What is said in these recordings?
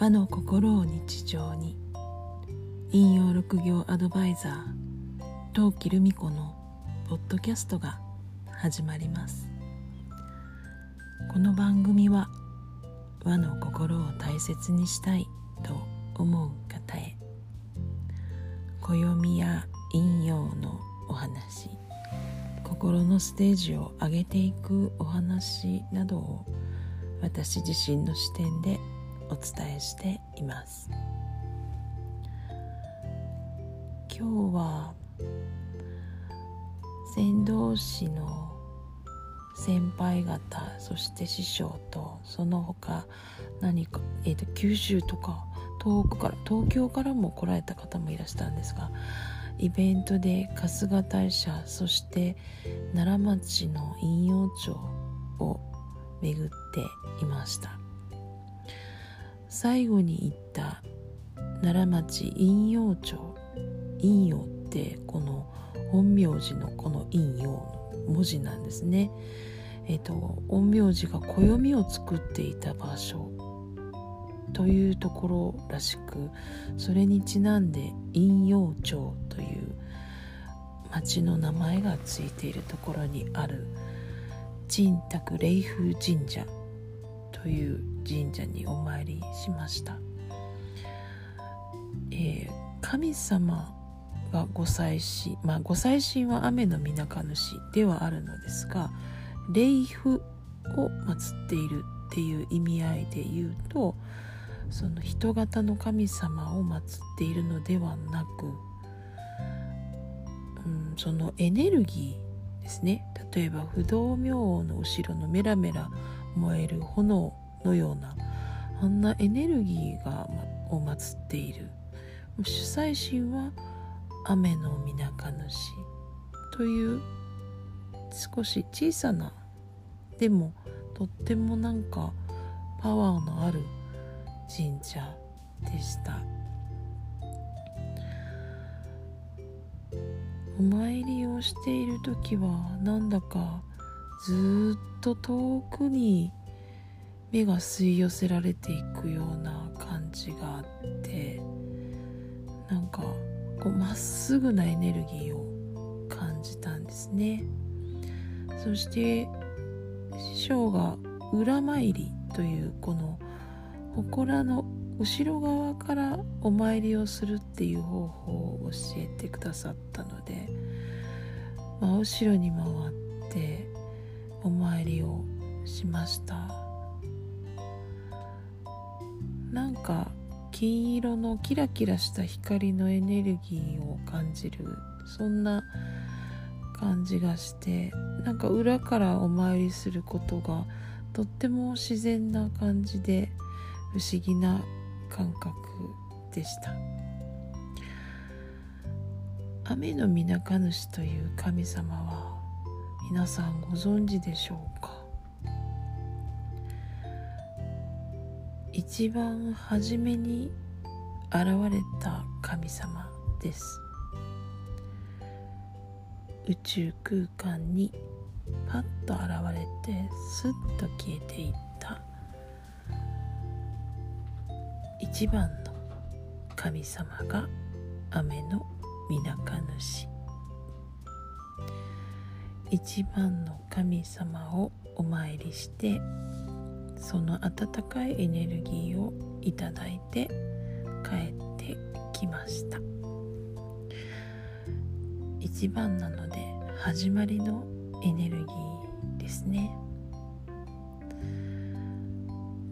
和の心を日常に。引用六行アドバイザー陶器留美子のポッドキャストが始まります。この番組は和の心を大切にしたいと思う方へ暦や引用のお話心のステージを上げていくお話などを私自身の視点でお伝えしています。今日は船頭師の先輩方そして師匠とその他何か、えーと、九州とか遠くから東京からも来られた方もいらしたんですがイベントで春日大社そして奈良町の引用町を巡っていました。最後に行った奈良町陰陽町。陰陽ってこの陰陽師のこの陰陽の文字なんですね。えっ、と陰陽師が暦を作っていた場所。というところらしくそれにちなんで陰陽町という町の名前がついているところにある神卓霊風神社という神社にお参りしました、えー、神様がご祭神まあご祭神は雨の皆主ではあるのですが霊符を祀っているっていう意味合いで言うとその人型の神様を祀っているのではなく、うん、そのエネルギーですね。例えば不動明王の後ろのメラメラ燃える炎のようなあんなエネルギーがを祀っている。主催神は雨の皆主という少し小さなでもとってもなんかパワーのある神社でした。お参りをしている時はなんだかずっと遠くに目が吸い寄せられていくような感じがあってなんかこうまっすぐなエネルギーを感じたんですね。そして師匠が裏参りというこの祠の後ろ側からお参りをするっていう方法を教えてくださったので真後ろに回ってお参りをしました。なんか金色のキラキラした光のエネルギーを感じるそんな感じがしてなんか裏からお参りすることがとっても自然な感じで不思議な感覚でした。雨の皆主という神様は皆さんご存知でしょうか？一番初めに現れた神様です。宇宙空間にパッと現れてスッと消えていった。一番の神様が雨の皆主。一番の神様をお参りしてその温かいエネルギーをいただいて帰ってきました。一番なので始まりのエネルギーですね。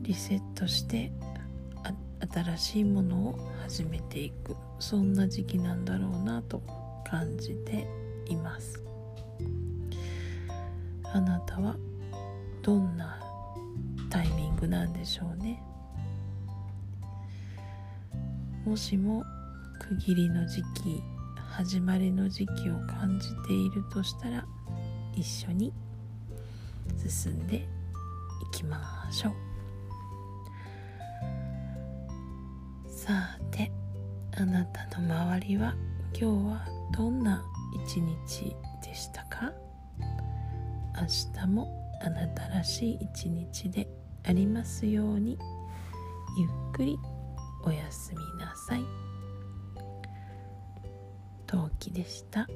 リセットして新しいものを始めていく。そんな時期なんだろうなと感じています。あなたはどんななんでしょうね。もしも区切りの時期始まりの時期を感じているとしたら一緒に進んでいきましょう。さてあなたの周りは今日はどんな一日でしたか？明日もあなたらしい一日でありますようにゆっくりおやすみなさい陶器でした。